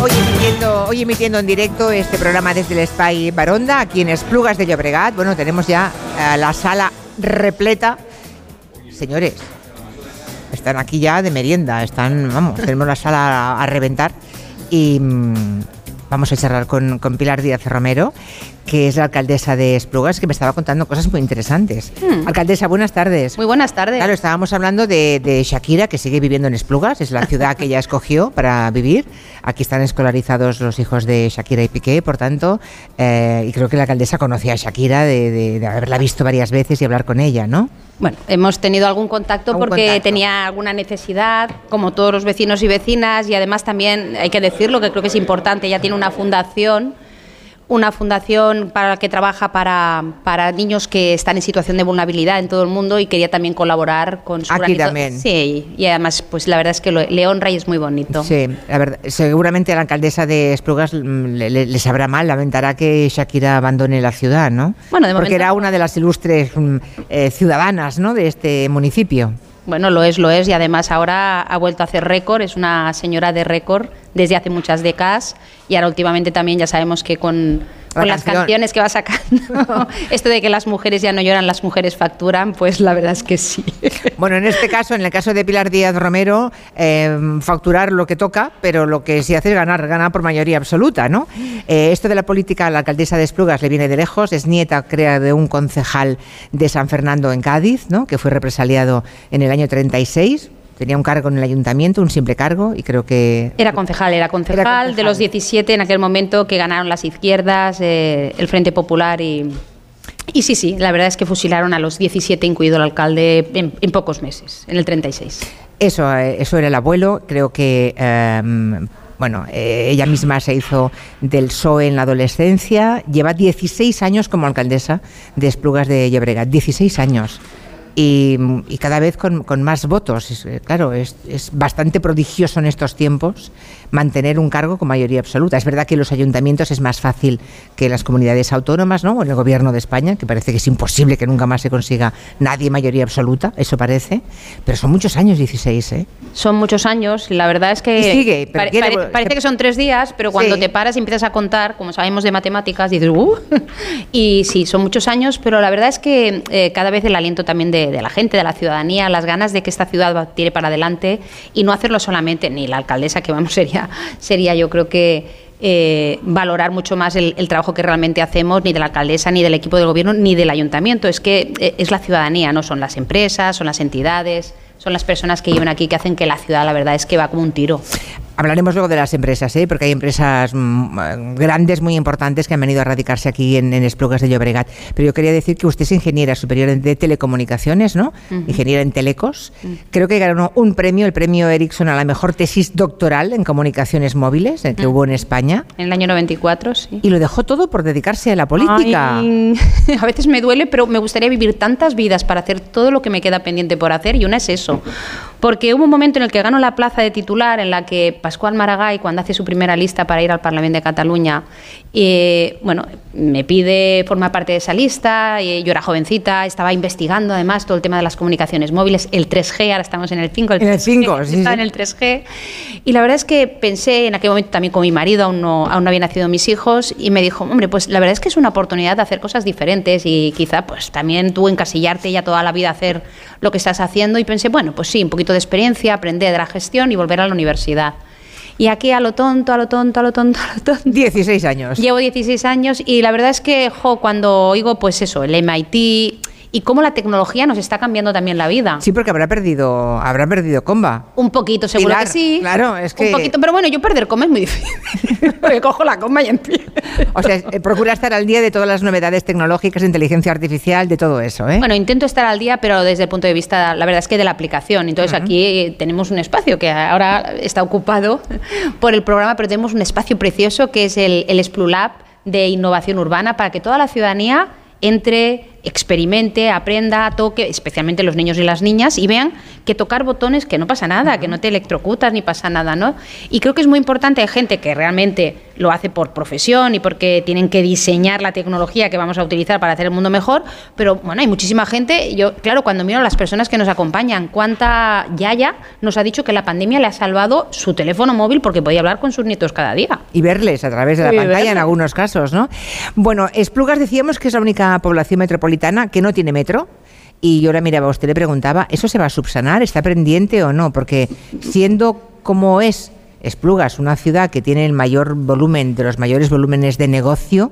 Hoy emitiendo, hoy emitiendo en directo este programa desde el Spy Baronda, aquí en Esplugas de Llobregat. Bueno, tenemos ya eh, la sala repleta. Señores, están aquí ya de merienda, están, vamos, tenemos la sala a, reventar. Y mm, vamos a charlar con, con Pilar Díaz Romero, que es la alcaldesa de Esplugas, que me estaba contando cosas muy interesantes. Hmm. Alcaldesa, buenas tardes. Muy buenas tardes. Claro, estábamos hablando de, de Shakira, que sigue viviendo en Esplugas, es la ciudad que ella escogió para vivir. Aquí están escolarizados los hijos de Shakira y Piqué, por tanto, eh, y creo que la alcaldesa conocía a Shakira de, de- de haberla visto varias veces y hablar con ella, ¿no? Bueno, hemos tenido algún contacto Algún porque contacto. tenía alguna necesidad, como todos los vecinos y vecinas, y además también hay que decirlo, que creo que es importante, ella tiene una fundación, una fundación para la que trabaja para, para niños que están en situación de vulnerabilidad en todo el mundo y quería también colaborar con su Aquí granito- también. Sí, y además, pues la verdad es que lo- le honra y es muy bonito. Sí, la verdad, seguramente la alcaldesa de Esplugas le, le- le sabrá mal, lamentará que Shakira abandone la ciudad, ¿no? Bueno, de Porque momento- era una de las ilustres mm, eh, ciudadanas, ¿no? De este municipio. Bueno, lo es, lo es, y además ahora ha vuelto a hacer récord, es una señora de récord desde hace muchas décadas, y ahora últimamente también ya sabemos que con, La con las canciones que va sacando, esto de que las mujeres ya no lloran, las mujeres facturan, pues la verdad es que sí. Bueno, en este caso, en el caso de Pilar Díaz Romero, eh, facturar lo que toca, pero lo que sí hace es ganar, ganar por mayoría absoluta, ¿no? Eh, esto de la política la alcaldesa de Esplugas le viene de lejos, es nieta, crea, de un concejal de San Fernando en Cádiz, ¿no? Que fue represaliado en el año 36. Tenía un cargo en el ayuntamiento, un simple cargo, y creo que Era concejal, era concejal, Era concejal. de los 17 en aquel momento que ganaron las izquierdas, eh, el Frente Popular y... Y sí, sí, la verdad es que fusilaron a los 17, incluido el alcalde, en, en pocos meses, en el 36. Eso, eh, eso era el abuelo. Creo que, eh, bueno, eh, ella misma se hizo del PSOE en la adolescencia. Lleva 16 años como alcaldesa de Esplugas de Llobregat. 16 años. Y, cada vez con, con más votos. Eh, claro, es, es bastante prodigioso en estos tiempos mantener un cargo con mayoría absoluta. Es verdad que en los ayuntamientos es más fácil que las comunidades autónomas, ¿no? O en el gobierno de España, que parece que es imposible que nunca más se consiga nadie mayoría absoluta, eso parece. Pero son muchos años, 16, ¿eh? Son muchos años, la verdad es que Y sigue, pero pare- quiere- pare- parece que son tres días, pero cuando Sí. te paras y empiezas a contar, como sabemos de matemáticas, dices, ¡uh! Y sí, son muchos años, pero la verdad es que eh, cada vez el aliento también de, de la gente, de la ciudadanía, las ganas de que esta ciudad tire para adelante y no hacerlo solamente ni la alcaldesa, que vamos, sería, sería yo creo que eh, valorar mucho más el, trabajo que realmente hacemos, ni de la alcaldesa, ni del equipo del gobierno, ni del ayuntamiento. Es que eh, es la ciudadanía, no son las empresas, son las entidades, son las personas que llevan aquí que hacen que la ciudad, la verdad, es que va como un tiro. Hablaremos luego de las empresas, ¿eh? porque hay empresas mm, grandes, muy importantes, que han venido a radicarse aquí en, en Esplugas de Llobregat. Pero yo quería decir que usted es ingeniera superior de telecomunicaciones, ¿no? Ingeniera en telecos. Creo que ganó un premio, el premio Ericsson, a la mejor tesis doctoral en comunicaciones móviles eh, que hubo en España. En el año 94, sí. Y lo dejó todo por dedicarse a la política. Ay, a veces me duele, pero me gustaría vivir tantas vidas para hacer todo lo que me queda pendiente por hacer y una es eso. Porque hubo un momento en el que ganó la plaza de titular, en la que Pascual Maragall, cuando hace su primera lista para ir al Parlamento de Cataluña, eh, bueno, me pide formar parte de esa lista, y yo era jovencita, estaba investigando además todo el tema de las comunicaciones móviles, el 3G, ahora estamos en el 5, En el 5, sí, estaba sí. en el 3G. Y la verdad es que pensé en aquel momento también con mi marido, aún no, aún no habían nacido mis hijos, y me dijo, hombre, pues la verdad es que es una oportunidad de hacer cosas diferentes y quizá pues también tú encasillarte ya toda la vida a hacer lo que estás haciendo. Y pensé, bueno, pues sí, un poquito de experiencia, aprender de la gestión y volver a la universidad. Y aquí a lo tonto, a lo tonto, a lo tonto, a lo tonto. 16 años. Llevo 16 años y la verdad es que, jo, cuando oigo, pues eso, el MIT y cómo la tecnología nos está cambiando también la vida. Sí, porque habrá perdido, habrá perdido comba. Un poquito, seguro Pilar, que sí. claro, es que- Un poquito, pero bueno, yo perder coma es muy difícil. Porque cojo la coma y empiezo. O sea, eh, procura estar al día de todas las novedades tecnológicas, de inteligencia artificial, de todo eso, ¿eh? Bueno, intento estar al día, pero desde el punto de vista, la verdad es que de la aplicación. Entonces aquí eh, tenemos un espacio que ahora está ocupado por el programa, pero tenemos un espacio precioso que es el, el Splulab de innovación urbana para que toda la ciudadanía entre experimente, aprenda, toque, especialmente los niños y las niñas, y vean que tocar botones que no pasa nada, que no te electrocutas ni pasa nada, ¿no? Y creo que es muy importante, hay gente que realmente lo hace por profesión y porque tienen que diseñar la tecnología que vamos a utilizar para hacer el mundo mejor, pero bueno, hay muchísima gente, yo claro, cuando miro a las personas que nos acompañan, cuánta Yaya nos ha dicho que la pandemia le ha salvado su teléfono móvil porque podía hablar con sus nietos cada día. Y verles a través de la pantalla en algunos casos, ¿no? Bueno, Esplugas decíamos que es la única población metropolitana que no tiene metro. Y yo ahora miraba, usted le preguntaba, ¿eso se va a subsanar? ¿Está pendiente o no? Porque siendo como es Esplugas, una ciudad que tiene el mayor volumen, de los mayores volúmenes de negocio,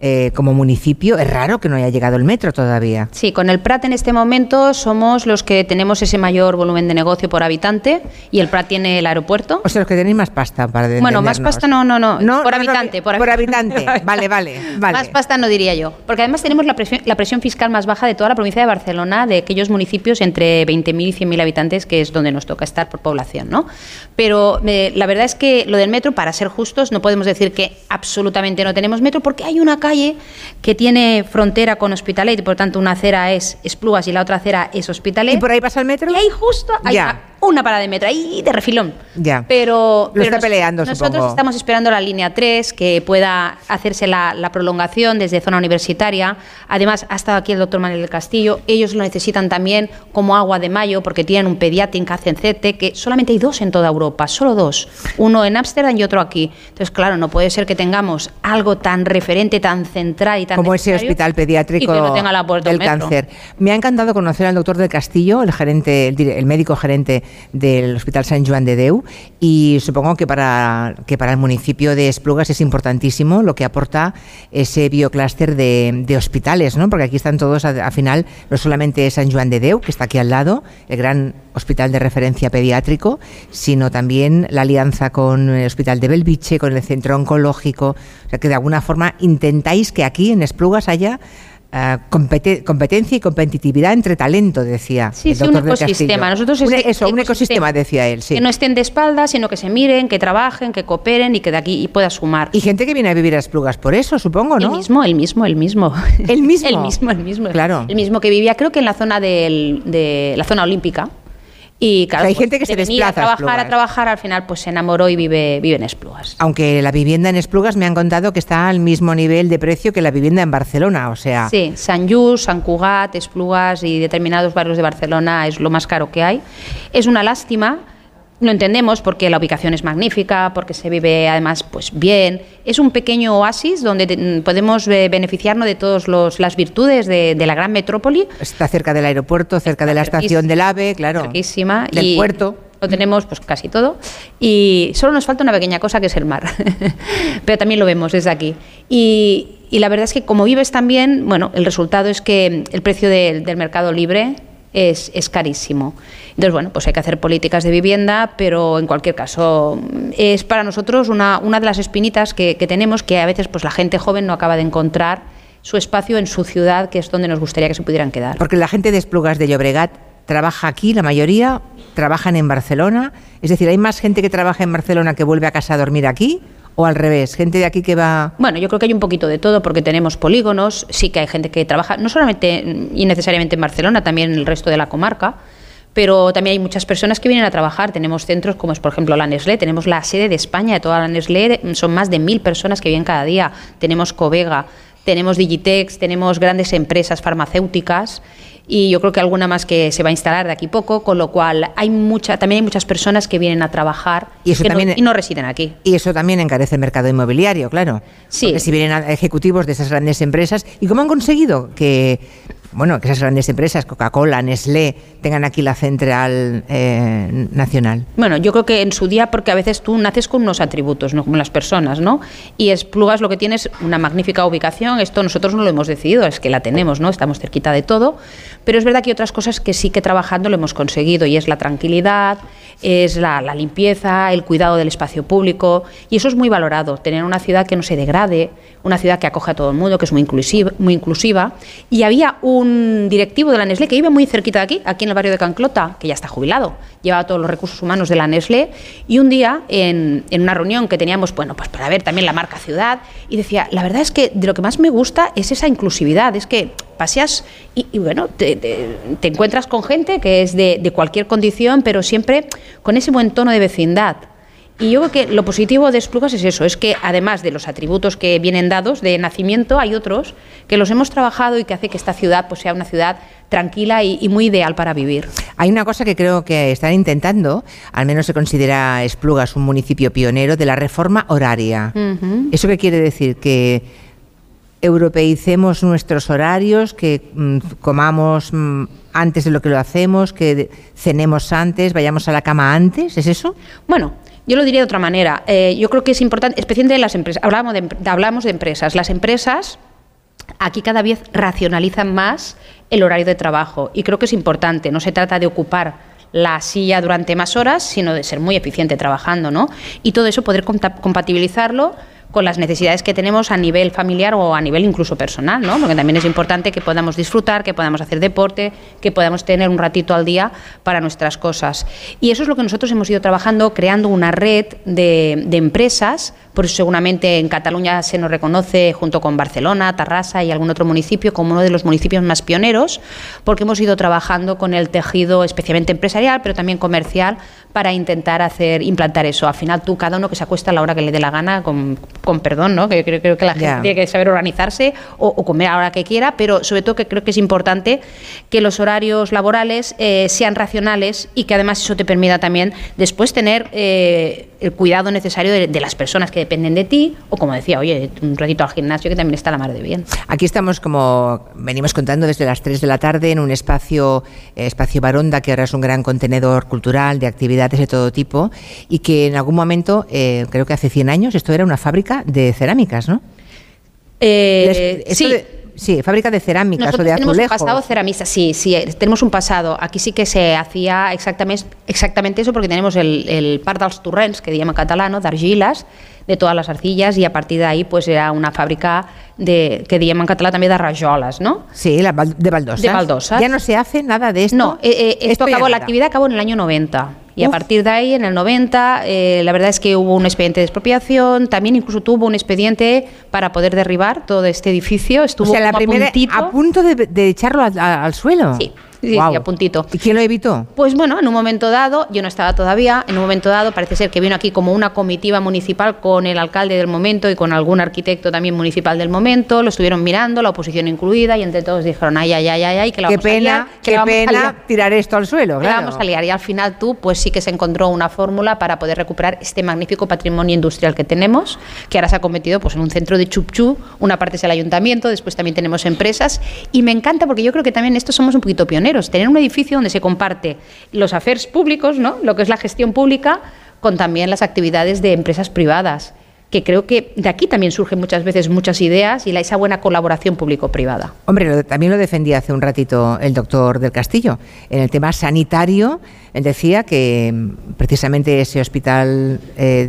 eh, como municipio, es raro que no haya llegado el metro todavía. Sí, con el Prat en este momento somos los que tenemos ese mayor volumen de negocio por habitante y el Prat tiene el aeropuerto. O sea, los que tenéis más pasta para Bueno, más pasta no, no, no, por, habitante, por, habitante, vale, vale, vale. Más pasta no diría yo, porque además tenemos la presión, la presión fiscal más baja de toda la provincia de Barcelona, de aquellos municipios entre 20.000 y 100.000 habitantes, que es donde nos toca estar por población, ¿no? Pero eh, la verdad es que lo del metro, para ser justos, no podemos decir que absolutamente no tenemos metro, porque hay una calle que tiene frontera con Hospitalet y por tanto una acera es Esplugas y la otra acera es Hospitalet. ¿Y por ahí pasa el metro? Y ahí justo hay una parada de metro, ahí de refilón. Ya. Pero, Lo está peleando, nosotros estamos esperando la línea 3, que pueda hacerse la, prolongación desde zona universitaria. Además, ha estado aquí el doctor Manuel del Castillo. Ellos lo necesitan también como agua de mayo, porque tienen un pediátrico hacen CT, que solamente hay dos en toda Europa, solo dos. Uno en Ámsterdam y otro aquí. Entonces, claro, no puede ser que tengamos algo tan referente, tan central y tan Como ese hospital pediátrico del cáncer. Me ha encantado conocer al doctor del Castillo, el gerente, el médico gerente del Hospital San Juan de Deu y supongo que para, que para el municipio de Esplugas es importantísimo lo que aporta ese bioclúster de, de, hospitales, ¿no? porque aquí están todos, al final, no solamente San Juan de Deu, que está aquí al lado, el gran hospital de referencia pediátrico, sino también la alianza con el Hospital de Belviche, con el Centro Oncológico, o sea que de alguna forma intentáis que aquí en Esplugas haya Uh, competencia y competitividad entre talento, decía. Sí, el un ecosistema. Nosotros un, eso, un ecosistema, decía él. Sí. Que no estén de espaldas, sino que se miren, que trabajen, que cooperen y que de aquí y pueda sumar. Y gente que viene a vivir a Esplugas por eso, supongo, ¿no? El mismo, el mismo, el mismo. El mismo. el mismo, el mismo. Claro. El mismo que vivía, creo que en la zona del, de la zona olímpica. Y claro, hay pues, gente que se desplaza a trabajar, a, trabajar, al final pues se enamoró y vive, vive en Esplugas. Aunque la vivienda en Esplugas me han contado que está al mismo nivel de precio que la vivienda en Barcelona, o sea... Sí, San Just, San Cugat, Esplugas y determinados barrios de Barcelona es lo más caro que hay. Es una lástima lo entendemos porque la ubicación es magnífica, porque se vive además pues bien. Es un pequeño oasis donde podemos eh, beneficiarnos de todas las virtudes de, la gran metrópoli. Está cerca del aeropuerto, cerca de la estación del AVE, claro. Cerquísima. Del puerto. Lo tenemos pues casi todo. Y solo nos falta una pequeña cosa que es el mar. Pero también lo vemos desde aquí. Y, la verdad es que como vives también, bueno, el resultado es que el precio del mercado libre es, es, carísimo. Entonces, bueno, pues hay que hacer políticas de vivienda, pero en cualquier caso es para nosotros una, una de las espinitas que, que, tenemos que a veces pues la gente joven no acaba de encontrar su espacio en su ciudad, que es donde nos gustaría que se pudieran quedar. Porque la gente de Esplugas de Llobregat trabaja aquí, la mayoría trabajan en Barcelona. Es decir, ¿hay más gente que trabaja en Barcelona que vuelve a casa a dormir aquí? O al revés, gente de aquí que va... Bueno, yo creo que hay un poquito de todo porque tenemos polígonos, sí que hay gente que trabaja, no solamente y necesariamente en Barcelona, también en el resto de la comarca, pero también hay muchas personas que vienen a trabajar. Tenemos centros como es, por ejemplo, la Nestlé, tenemos la sede de España de toda la Nestlé, son más de mil personas que vienen cada día. Tenemos Covega, tenemos Digitex, tenemos grandes empresas farmacéuticas y yo creo que alguna más que se va a instalar de aquí poco, con lo cual hay mucha, también hay muchas personas que vienen a trabajar y, eso también, no, y no residen aquí. Y eso también encarece el mercado inmobiliario, claro. Sí. Porque si vienen ejecutivos de esas grandes empresas, ¿y cómo han conseguido que bueno, que esas grandes empresas, Coca-Cola, Nestlé, tengan aquí la central eh, nacional? Bueno, yo creo que en su día, porque a veces tú naces con unos atributos, ¿no? como las personas, ¿no? Y Esplugas lo que tiene es una magnífica ubicación, esto nosotros no lo hemos decidido, es que la tenemos, ¿no? Estamos cerquita de todo, pero es verdad que hay otras cosas que sí que trabajando lo hemos conseguido, y es la tranquilidad, es la, la limpieza, el cuidado del espacio público, y eso es muy valorado, tener una ciudad que no se degrade, una ciudad que acoge a todo el mundo, que es muy inclusiva, muy inclusiva, y había un un directivo de la Nestlé que vive muy cerquita de aquí, aquí en el barrio de Canclota, que ya está jubilado, lleva todos los recursos humanos de la Nestlé, y un día en, en, una reunión que teníamos, bueno, pues para ver también la marca ciudad, y decía, la verdad es que de lo que más me gusta es esa inclusividad, es que paseas y, bueno, te, encuentras con gente que es de, de cualquier condición, pero siempre con ese buen tono de vecindad. Y yo creo que lo positivo de Esplugas es eso, es que además de los atributos que vienen dados de nacimiento, hay otros que los hemos trabajado y que hace que esta ciudad pues, sea una ciudad tranquila y, muy ideal para vivir. Hay una cosa que creo que están intentando, al menos se considera Esplugas un municipio pionero de la reforma horaria. ¿Eso qué quiere decir? Que europeicemos nuestros horarios, que mm, comamos mm, antes de lo que lo hacemos, que cenemos antes, vayamos a la cama antes, ¿es eso? Bueno, yo lo diría de otra manera. Eh, yo creo que es importante, especialmente en las empresas. Hablamos de, hablamos de empresas. Las empresas aquí cada vez racionalizan más el horario de trabajo y creo que es importante. No se trata de ocupar la silla durante más horas, sino de ser muy eficiente trabajando, ¿no? Y todo eso poder compatibilizarlo con las necesidades que tenemos a nivel familiar o a nivel incluso personal, ¿no? Porque también es importante que podamos disfrutar, que podamos hacer deporte, que podamos tener un ratito al día para nuestras cosas. Y eso es lo que nosotros hemos ido trabajando, creando una red de, de empresas, por eso seguramente en Cataluña se nos reconoce junto con Barcelona, Tarrasa y algún otro municipio como uno de los municipios más pioneros, porque hemos ido trabajando con el tejido especialmente empresarial, pero también comercial, para intentar hacer implantar eso. Al final tú, cada uno que se acuesta a la hora que le dé la gana, con, con perdón, ¿no? que creo, creo que la gente tiene que saber organizarse o, comer a la hora que quiera, pero sobre todo que creo que es importante que los horarios laborales eh, sean racionales y que además eso te permita también después tener eh, el cuidado necesario de, las personas que dependen de ti o como decía, oye, un ratito al gimnasio que también está la mar de bien. Aquí estamos como venimos contando desde las 3 de la tarde en un espacio, eh, espacio Baronda, que ahora es un gran contenedor cultural de actividades de todo tipo y que en algún momento, eh, creo que hace 100 años, esto era una fábrica de cerámicas, ¿no? Eh, sí. sí, fábrica de cerámicas o de azulejos. Tenemos un pasado ceramista, sí, sí, tenemos un pasado. Aquí sí que se hacía exactamente, exactamente eso porque tenemos el, el par dels torrents, que llama catalano, d'argiles, de todas las arcillas y a partir de ahí pues era una fábrica de, que diem en català també de rajoles, ¿no? Sí, la, de baldosas. De baldosas. Ya no se hace nada de esto. No, eh, eh, esto, acabó, la actividad acabó en el año 90. Y a partir de ahí, en el 90, eh, la verdad es que hubo un expediente de expropiación, también incluso tuvo un expediente para poder derribar todo este edificio. Estuvo o sea, la primera, a, punto de, de echarlo al, al suelo. Sí. Sí, a puntito. ¿Y quién lo evitó? Pues bueno, en un momento dado, yo no estaba todavía, en un momento dado parece ser que vino aquí como una comitiva municipal con el alcalde del momento y con algún arquitecto también municipal del momento, lo estuvieron mirando, la oposición incluida, y entre todos dijeron, ay, ay, ay, ay, que la qué vamos pena, a liar, Qué pena tirar esto al suelo, claro. vamos a liar. Y al final tú, pues sí que se encontró una fórmula para poder recuperar este magnífico patrimonio industrial que tenemos, que ahora se ha convertido pues, en un centro de chupchú, una parte es el ayuntamiento, después también tenemos empresas, y me encanta porque yo creo que también estos somos un poquito pioneros, tener un edificio donde se comparte los affairs públicos, ¿no? lo que es la gestión pública, con también las actividades de empresas privadas que creo que de aquí también surgen muchas veces muchas ideas y la, esa buena colaboración público-privada. Hombre, también lo defendía hace un ratito el doctor del Castillo. En el tema sanitario, él decía que mm, precisamente ese hospital eh,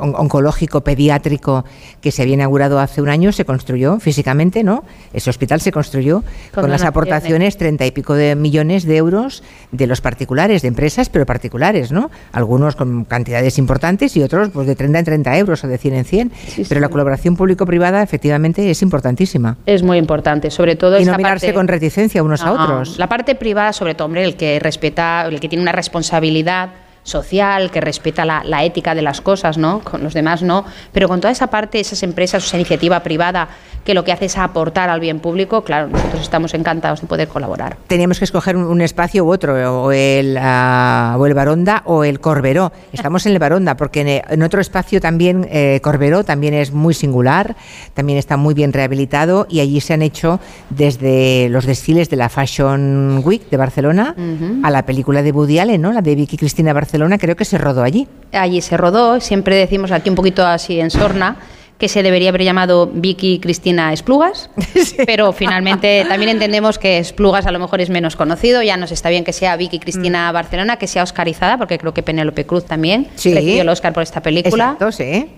oncológico pediátrico que se había inaugurado hace un año se construyó físicamente, ¿no? Ese hospital se construyó con, las aportaciones treinta y pico de millones de euros de los particulares, de empresas, pero particulares, ¿no? Algunos con cantidades importantes y otros pues de 30 en 30 euros o de en 100, pero la colaboración público-privada efectivamente es importantísima. Es muy importante, sobre todo y no mirarse con reticencia unos a otros. La parte privada, sobre todo, hombre, el que respeta, el que tiene una responsabilidad social, que respeta la, ética de las cosas, ¿no? Con los demás no, pero con toda esa parte, esas empresas, esa iniciativa privada que lo que hace es aportar al bien público, claro, nosotros estamos encantados de poder colaborar. Teníamos que escoger un, espacio u otro, o el, uh, o el Baronda o el Corberó. Estamos en el Baronda, porque en, otro espacio también, eh, Corberó, también es muy singular, también está muy bien rehabilitado y allí se han hecho desde los desfiles de la Fashion Week de Barcelona a la película de Woody Allen, ¿no? la de Vicky Cristina Barcelona, creo que se rodó allí. Allí se rodó, siempre decimos aquí un poquito así en Sorna, que se debería haber llamado Vicky Cristina Esplugas, pero finalmente también entendemos que Esplugas a lo mejor es menos conocido, ya nos está bien que sea Vicky Cristina mm. Barcelona, que sea oscarizada, porque creo que Penélope Cruz también recibió el Oscar por esta película.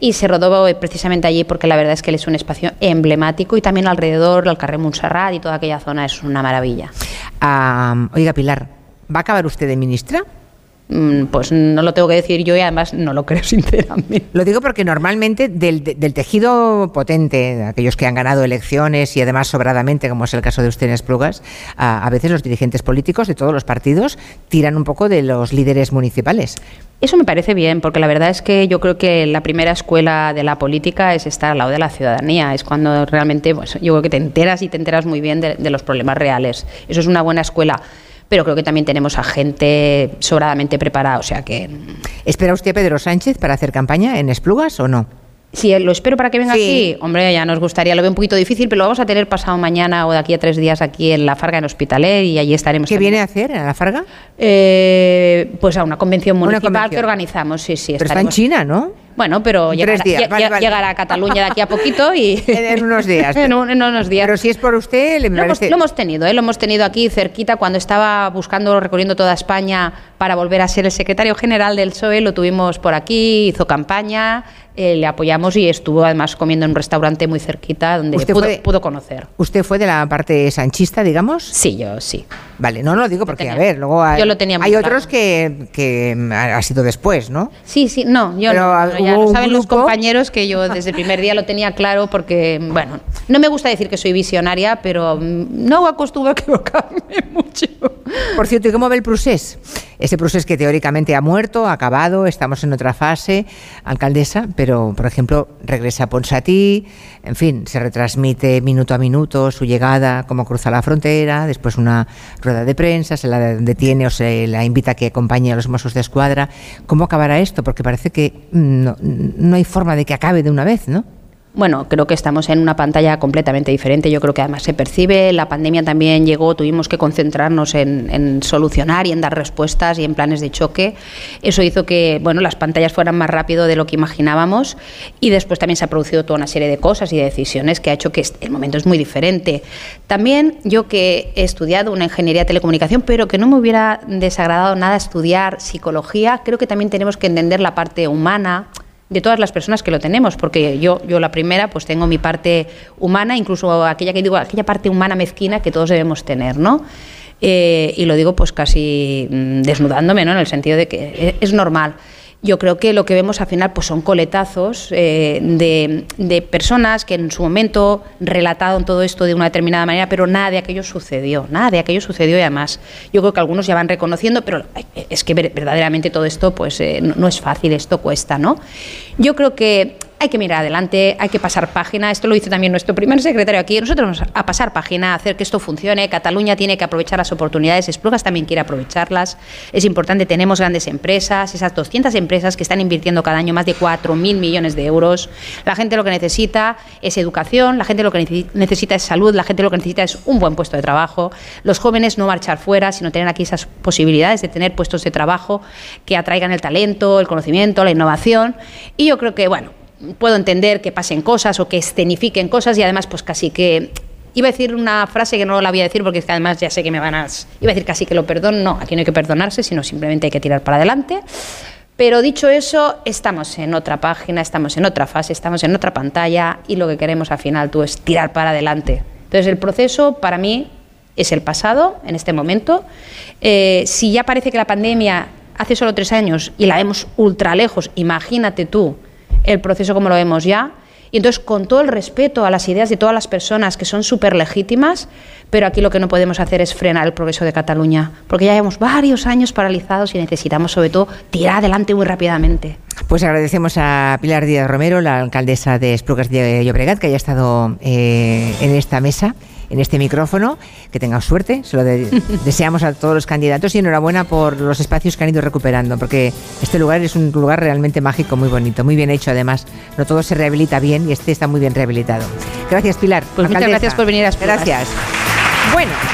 Y se rodó precisamente allí porque la verdad es que él es un espacio emblemático y también alrededor, el Carrer Montserrat y toda aquella zona es una maravilla. oiga, Pilar, ¿va a acabar usted de ministra? Mm, pues no lo tengo que decir yo y además no lo creo sinceramente. Lo digo porque normalmente del, del tejido potente, aquellos que han ganado elecciones y además sobradamente, como es el caso de usted en Esplugas, a, a veces los dirigentes políticos de todos los partidos tiran un poco de los líderes municipales. Eso me parece bien, porque la verdad es que yo creo que la primera escuela de la política es estar al lado de la ciudadanía. Es cuando realmente, pues, yo creo que te enteras y te enteras muy bien de, de los problemas reales. Eso es una buena escuela pero creo que también tenemos a gente sobradamente preparada, o sea que... ¿Espera usted a Pedro Sánchez para hacer campaña en Esplugas o no? Si lo espero para que venga Sí. aquí, hombre, ya nos gustaría, lo veo un poquito difícil, pero lo vamos a tener pasado mañana o de aquí a tres días aquí en La Farga, en Hospitalet, y allí estaremos. ¿Qué también. viene a hacer en la Farga? Eh, pues a una convención Una municipal convención. que organizamos, sí, sí. Pero está en China, ¿no? Bueno, pero llegará, tres días, lle- vale, lle- vale. llegará a Cataluña de aquí a poquito y... En- unos días. en, un- en unos días. Pero si es por usted, le Lo hemos, lo hemos tenido, ¿eh? lo hemos tenido aquí cerquita cuando estaba buscando, recorriendo toda España para volver a ser el secretario general del PSOE, lo tuvimos por aquí, hizo campaña, eh, le apoyamos y estuvo además comiendo en un restaurante muy cerquita donde ¿Usted pudo, pudo conocer. ¿Usted fue de la parte sanchista, digamos? Sí, yo sí. Vale, no, no lo digo porque, tenía- a ver, luego hay, yo lo tenía muy hay claro. otros que, que ha sido después, ¿no? Sí, sí, no, yo Pero, no, no, ya lo saben los grupo- compañeros que yo desde el primer día lo tenía claro porque, bueno, no me gusta decir que soy visionaria, pero mm, no acostumbro a equivocarme mucho. Por cierto, ¿y cómo ve el procés? Ese procés que teóricamente ha muerto, ha acabado, estamos en otra fase, alcaldesa, pero, por ejemplo, regresa Ponsatí, en fin, se retransmite minuto a minuto su llegada, cómo cruza la frontera, después una rueda de prensa, se la detiene o se la invita a que acompañe a los Mossos de Escuadra. ¿Cómo acabará esto? Porque parece que mm, no, no hay forma de que acabe de una vez, ¿no? Bueno, creo que estamos en una pantalla completamente diferente. Yo creo que además se percibe. La pandemia también llegó, tuvimos que concentrarnos en, solucionar y en dar respuestas y en planes de choque. Eso hizo que bueno, las pantallas fueran más rápido de lo que imaginábamos y después también se ha producido toda una serie de cosas y de decisiones que ha hecho que el momento es muy diferente. También yo que he estudiado una ingeniería de telecomunicación, pero que no me hubiera desagradado nada estudiar psicología, creo que también tenemos que entender la parte humana de todas las personas que lo tenemos, porque yo, yo la primera, pues tengo mi parte humana, incluso aquella que digo, aquella parte humana mezquina que todos debemos tener, ¿no? Eh, y lo digo pues casi mm, desnudándome, ¿no? En el sentido de que es, es normal. Yo creo que lo que vemos al final pues son coletazos eh, de, de personas que en su momento relataron todo esto de una determinada manera, pero nada de aquello sucedió, nada de aquello sucedió y además yo creo que algunos ya van reconociendo, pero es que ver- verdaderamente todo esto pues eh, no, no es fácil, esto cuesta, ¿no? Yo creo que hay que mirar adelante, hay que pasar página. Esto lo dice también nuestro primer secretario aquí. Nosotros vamos a pasar página, a hacer que esto funcione. Cataluña tiene que aprovechar las oportunidades. Esplugas también quiere aprovecharlas. Es importante, tenemos grandes empresas, esas 200 empresas que están invirtiendo cada año más de 4.000 millones de euros. La gente lo que necesita es educación, la gente lo que necesi- necesita es salud, la gente lo que necesita es un buen puesto de trabajo. Los jóvenes no marchar fuera, sino tener aquí esas posibilidades de tener puestos de trabajo que atraigan el talento, el conocimiento, la innovación. Y yo creo que, bueno, puedo entender que pasen cosas o que escenifiquen cosas y además pues casi que iba a decir una frase que no la voy a decir porque es que además ya sé que me van a iba a decir casi que lo perdono no aquí no hay que perdonarse sino simplemente hay que tirar para adelante. Pero dicho eso estamos en otra página estamos en otra fase estamos en otra pantalla y lo que queremos al final tú es tirar para adelante. Entonces el proceso para mí es el pasado en este momento. Eh, si ya parece que la pandemia hace solo tres años y la vemos ultra lejos imagínate tú el proceso como lo vemos ya. Y entonces, con todo el respeto a las ideas de todas las personas que son súper legítimas, pero aquí lo que no podemos hacer es frenar el progreso de Cataluña, porque ya llevamos varios años paralizados y necesitamos, sobre todo, tirar adelante muy rápidamente. Pues agradecemos a Pilar Díaz Romero, la alcaldesa de Esplugas de Llobregat, que haya estado eh, en esta mesa, en este micrófono. Que tenga suerte, se lo de- deseamos a todos los candidatos y enhorabuena por los espacios que han ido recuperando, porque este lugar es un lugar realmente mágico, muy bonito, muy bien hecho además. No todo se rehabilita bien y este está muy bien rehabilitado. Gracias, Pilar. Pues muchas gracias por venir a Esplugas. Gracias. Bueno.